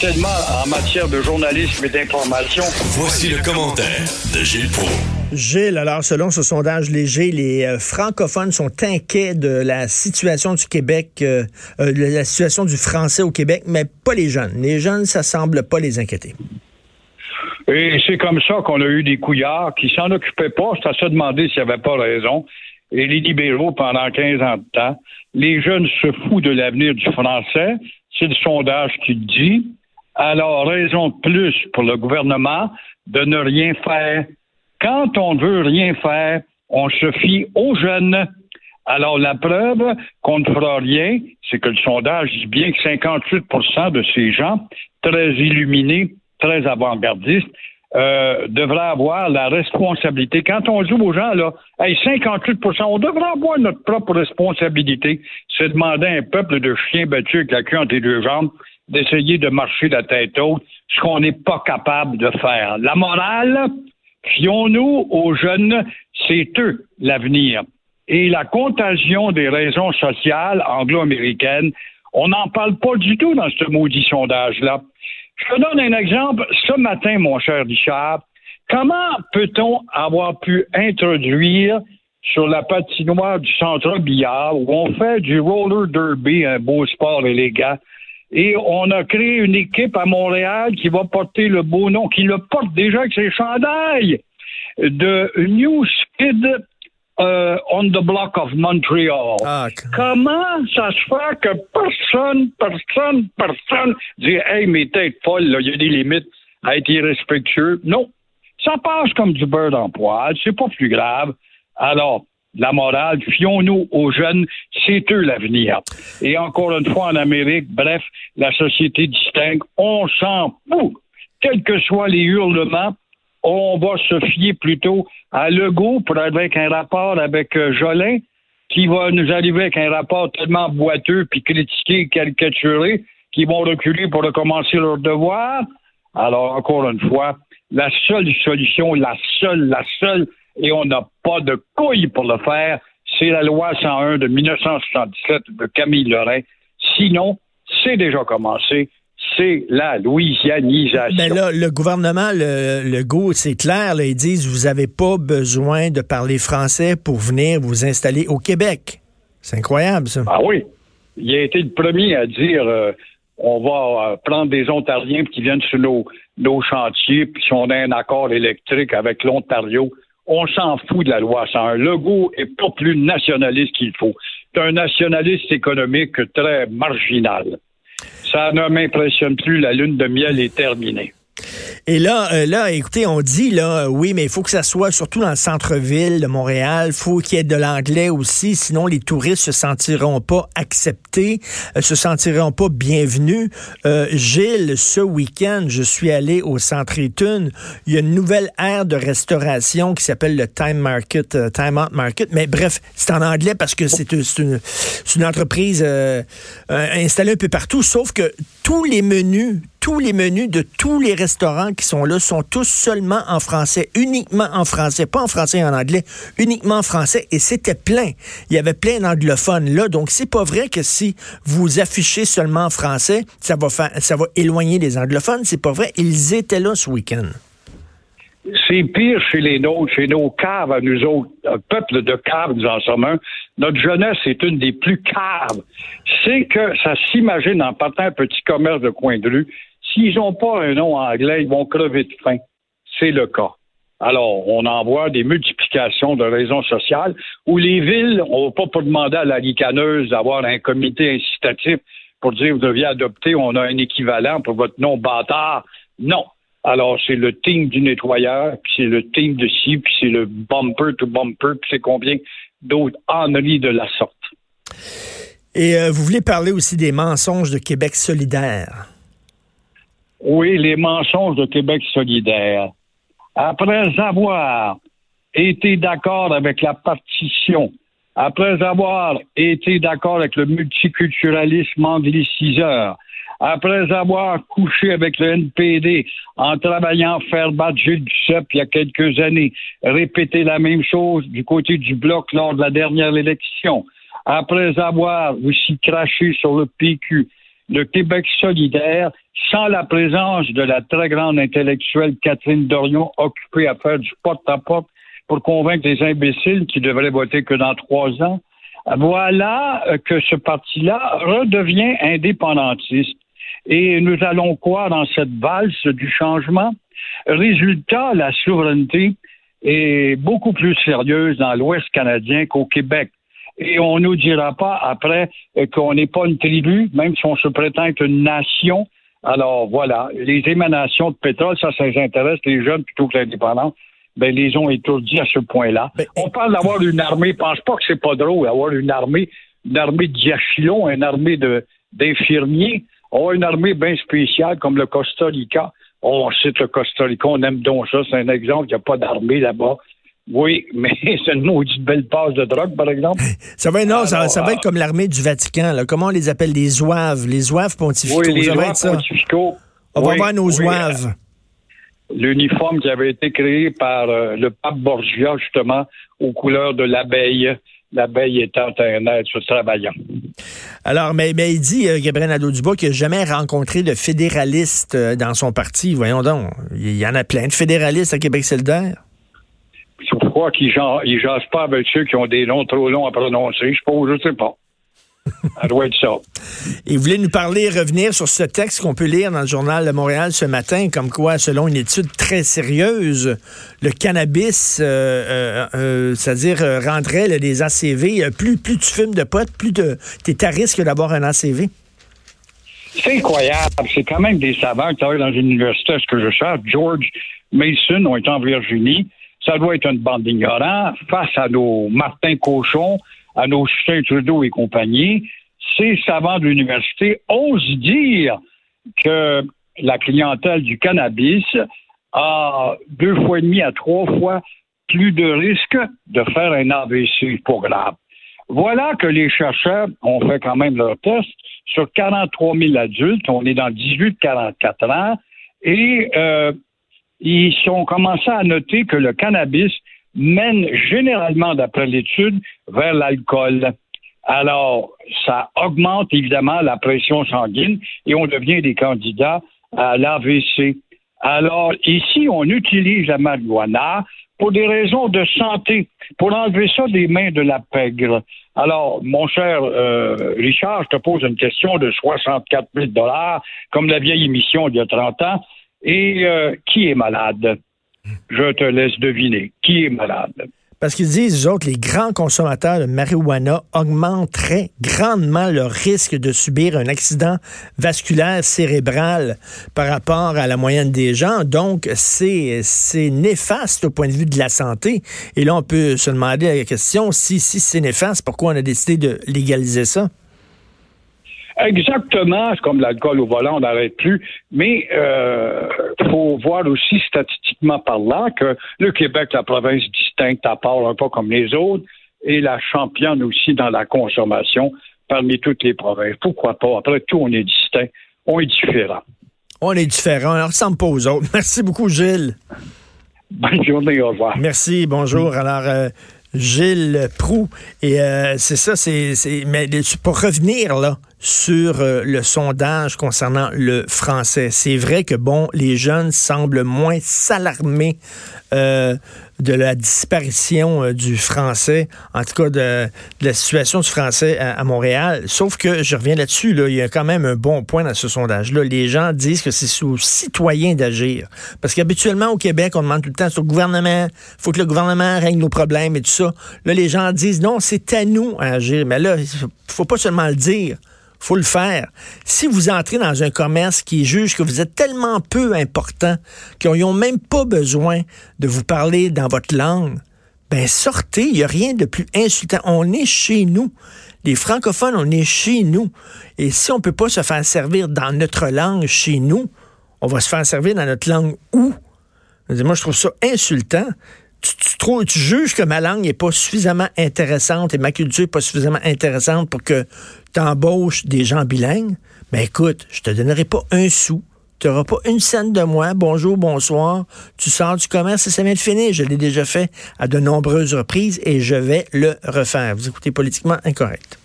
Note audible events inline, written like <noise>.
tellement en matière de journalisme et d'information. Voici le commentaire de Gilles Pro. Gilles, alors selon ce sondage léger, les euh, francophones sont inquiets de la situation du Québec, euh, euh, de la situation du français au Québec, mais pas les jeunes. Les jeunes, ça semble pas les inquiéter. Et c'est comme ça qu'on a eu des couillards qui s'en occupaient pas. C'est à se demander s'il n'y avait pas raison. Et les libéraux, pendant 15 ans de temps, les jeunes se foutent de l'avenir du français c'est le sondage qui le dit. Alors, raison de plus pour le gouvernement de ne rien faire. Quand on ne veut rien faire, on se fie aux jeunes. Alors, la preuve qu'on ne fera rien, c'est que le sondage dit bien que 58% de ces gens, très illuminés, très avant-gardistes, euh, devraient avoir la responsabilité. Quand on dit aux gens, là, hey, 58% on devrait avoir notre propre responsabilité. C'est demander à un peuple de chiens battus avec la queue entre les deux jambes d'essayer de marcher la tête haute, ce qu'on n'est pas capable de faire. La morale, fions-nous aux jeunes, c'est eux l'avenir. Et la contagion des raisons sociales anglo-américaines, on n'en parle pas du tout dans ce maudit sondage-là. Je te donne un exemple. Ce matin, mon cher Richard, comment peut-on avoir pu introduire sur la patinoire du centre billard où on fait du roller derby, un beau sport élégant, et on a créé une équipe à Montréal qui va porter le beau nom, qui le porte déjà avec ses chandails de New Skid euh, on the Block of Montreal. Ah, Comment ça se fait que personne, personne, personne dit Hey, mes têtes folles, il y a des limites à être irrespectueux? Non. Ça passe comme du beurre dans poil, c'est pas plus grave. Alors, la morale, fions-nous aux jeunes, c'est eux l'avenir. Et encore une fois, en Amérique, bref, la société distingue, on s'en fout. Quels que soient les hurlements, on va se fier plutôt à Legault pour avec un rapport avec euh, Jolin, qui va nous arriver avec un rapport tellement boiteux, puis critiqué, caricaturé, qu'ils vont reculer pour recommencer leur devoir. Alors, encore une fois, la seule solution, la seule, la seule, et on n'a pas de couilles pour le faire, c'est la loi 101 de 1977 de Camille Lorrain. Sinon, c'est déjà commencé c'est la louisianisation. Mais là, le gouvernement, le, le GO, c'est clair, ils disent vous n'avez pas besoin de parler français pour venir vous installer au Québec. C'est incroyable, ça. Ah oui. Il a été le premier à dire euh, on va euh, prendre des Ontariens qui viennent sur nos, nos chantiers, puis si on a un accord électrique avec l'Ontario, on s'en fout de la loi 101. Legault est pas plus nationaliste qu'il faut. C'est un nationaliste économique très marginal. Ça ne m'impressionne plus. La lune de miel est terminée. Et là, euh, là, écoutez, on dit là, oui, mais il faut que ça soit surtout dans le centre-ville de Montréal. Faut qu'il y ait de l'anglais aussi, sinon les touristes se sentiront pas acceptés, euh, se sentiront pas bienvenus. Euh, Gilles, ce week-end, je suis allé au Centre Étune. Il y a une nouvelle aire de restauration qui s'appelle le Time Market, Time Out Market. Mais bref, c'est en anglais parce que c'est une, entreprise installée un peu partout. Sauf que tous les menus, tous les menus de tous les restaurants qui sont là sont tous seulement en français, uniquement en français, pas en français et en anglais, uniquement en français. Et c'était plein. Il y avait plein d'anglophones là. Donc, c'est pas vrai que si vous affichez seulement en français, ça va, faire, ça va éloigner les anglophones. C'est pas vrai. Ils étaient là ce week-end. C'est pire chez les nôtres, chez nos caves à nous autres. Un peuple de caves, nous en sommes un. Notre jeunesse est une des plus caves. C'est que ça s'imagine en partant un petit commerce de coin de rue. S'ils n'ont pas un nom anglais, ils vont crever de faim. C'est le cas. Alors, on envoie des multiplications de raisons sociales où les villes, va pas pour demander à la ricaneuse d'avoir un comité incitatif pour dire vous deviez adopter, on a un équivalent pour votre nom bâtard. Non. Alors, c'est le team du nettoyeur, puis c'est le team de ci, puis c'est le bumper to bumper, puis c'est combien d'autres enneries de la sorte. Et euh, vous voulez parler aussi des mensonges de Québec solidaire? Oui, les mensonges de Québec solidaire. Après avoir été d'accord avec la partition, après avoir été d'accord avec le multiculturalisme angliciseur, après avoir couché avec le NPD en travaillant faire battre Gilles Duceppe il y a quelques années, répéter la même chose du côté du bloc lors de la dernière élection, après avoir aussi craché sur le PQ, le Québec solidaire, sans la présence de la très grande intellectuelle Catherine Dorion, occupée à faire du porte-à-porte pour convaincre les imbéciles qui devraient voter que dans trois ans, voilà que ce parti-là redevient indépendantiste. Et nous allons quoi dans cette valse du changement? Résultat, la souveraineté est beaucoup plus sérieuse dans l'Ouest canadien qu'au Québec. Et on ne nous dira pas après qu'on n'est pas une tribu, même si on se prétend être une nation. Alors voilà, les émanations de pétrole, ça, ça intéresse les jeunes plutôt que l'indépendance. Ben, les ont étourdis à ce point-là. Ben, on parle d'avoir une armée, pense pas que c'est pas drôle, avoir une armée, une armée de diachylons, une armée de, d'infirmiers. On a une armée bien spéciale comme le Costa Rica. On cite le Costa Rica, on aime donc ça. C'est un exemple, il n'y a pas d'armée là-bas. Oui, <laughs> mais c'est une maudite belle passe de drogue, par exemple. Ça va, non, ça, va être comme l'armée du Vatican. Là. Comment on les appelle? Les zouaves, les zouaves pontificaux. Oui, les zouaves pontificaux. On va voir nos zouaves. L'uniforme qui avait été créé par euh, le pape Borgia, justement, aux couleurs de l'abeille l'abeille étant un être travaillant. Alors, mais, mais il dit, euh, Gabriel Nadeau-Dubois, qu'il n'a jamais rencontré de fédéralistes euh, dans son parti. Voyons donc, il y en a plein de fédéralistes à Québec solidaire. Je crois qu'ils ne jasent pas avec ceux qui ont des noms trop longs à prononcer. Je je sais pas. Ça doit être ça. Et vous voulez nous parler, revenir sur ce texte qu'on peut lire dans le journal de Montréal ce matin, comme quoi, selon une étude très sérieuse, le cannabis, euh, euh, euh, c'est-à-dire rendrait les ACV, plus, plus tu fumes de potes, plus tu es à risque d'avoir un ACV. C'est incroyable. C'est quand même des savants qui travaillent dans une université, ce que je cherche. George Mason ont été en Virginie. Ça doit être une bande d'ignorants face à nos Martin Cochon, à nos Justin Trudeau et compagnie. Ces savants de l'université osent dire que la clientèle du cannabis a deux fois et demi à trois fois plus de risques de faire un AVC pour grave. Voilà que les chercheurs ont fait quand même leur test sur 43 000 adultes. On est dans 18-44 ans. Et euh, ils ont commencé à noter que le cannabis mène généralement, d'après l'étude, vers l'alcool. Alors, ça augmente évidemment la pression sanguine et on devient des candidats à l'AVC. Alors, ici, on utilise la marijuana pour des raisons de santé, pour enlever ça des mains de la pègre. Alors, mon cher euh, Richard, je te pose une question de 64 000 dollars, comme la vieille émission il y a 30 ans. Et euh, qui est malade? Je te laisse deviner. Qui est malade? Parce qu'ils disent, eux autres, les grands consommateurs de marijuana augmenteraient grandement leur risque de subir un accident vasculaire cérébral par rapport à la moyenne des gens. Donc, c'est, néfaste au point de vue de la santé. Et là, on peut se demander la question, si c'est néfaste, pourquoi on a décidé de légaliser ça? Exactement, c'est comme l'alcool au volant, on n'arrête plus. Mais il euh, faut voir aussi statistiquement parlant que le Québec, la province distincte à part un peu comme les autres, est la championne aussi dans la consommation parmi toutes les provinces. Pourquoi pas? Après tout, on est distinct, on est différent. On est différent, on ne ressemble pas aux autres. <laughs> Merci beaucoup, Gilles. Bonne journée, au revoir. Merci, bonjour. Alors, euh, Gilles Prou. Et euh, c'est ça, c'est, mais pour revenir là sur euh, le sondage concernant le français, c'est vrai que bon, les jeunes semblent moins s'alarmer euh, de la disparition euh, du français, en tout cas de, la situation du français à, Montréal. Sauf que je reviens là-dessus, là, il y a quand même un bon point dans ce sondage-là. Les gens disent que c'est aux citoyens d'agir. Parce qu'habituellement, au Québec, on demande tout le temps sur le gouvernement, faut que le gouvernement règle nos problèmes et tout ça. Là, les gens disent non, c'est à nous à agir. Mais là, faut pas seulement le dire faut le faire. Si vous entrez dans un commerce qui juge que vous êtes tellement peu important qu'ils n'ont même pas besoin de vous parler dans votre langue, ben sortez, il n'y a rien de plus insultant. On est chez nous. Les francophones, on est chez nous. Et si on ne peut pas se faire servir dans notre langue chez nous, on va se faire servir dans notre langue où? Moi, je trouve ça insultant tu, trouves, tu juges que ma langue n'est pas suffisamment intéressante et ma culture n'est pas suffisamment intéressante pour que tu embauches des gens bilingues, ben écoute, je te donnerai pas un sou. Tu n'auras pas une scène de moi. Bonjour, bonsoir. Tu sors du commerce et ça vient de finir. Je l'ai déjà fait à de nombreuses reprises et je vais le refaire. Vous écoutez politiquement incorrect.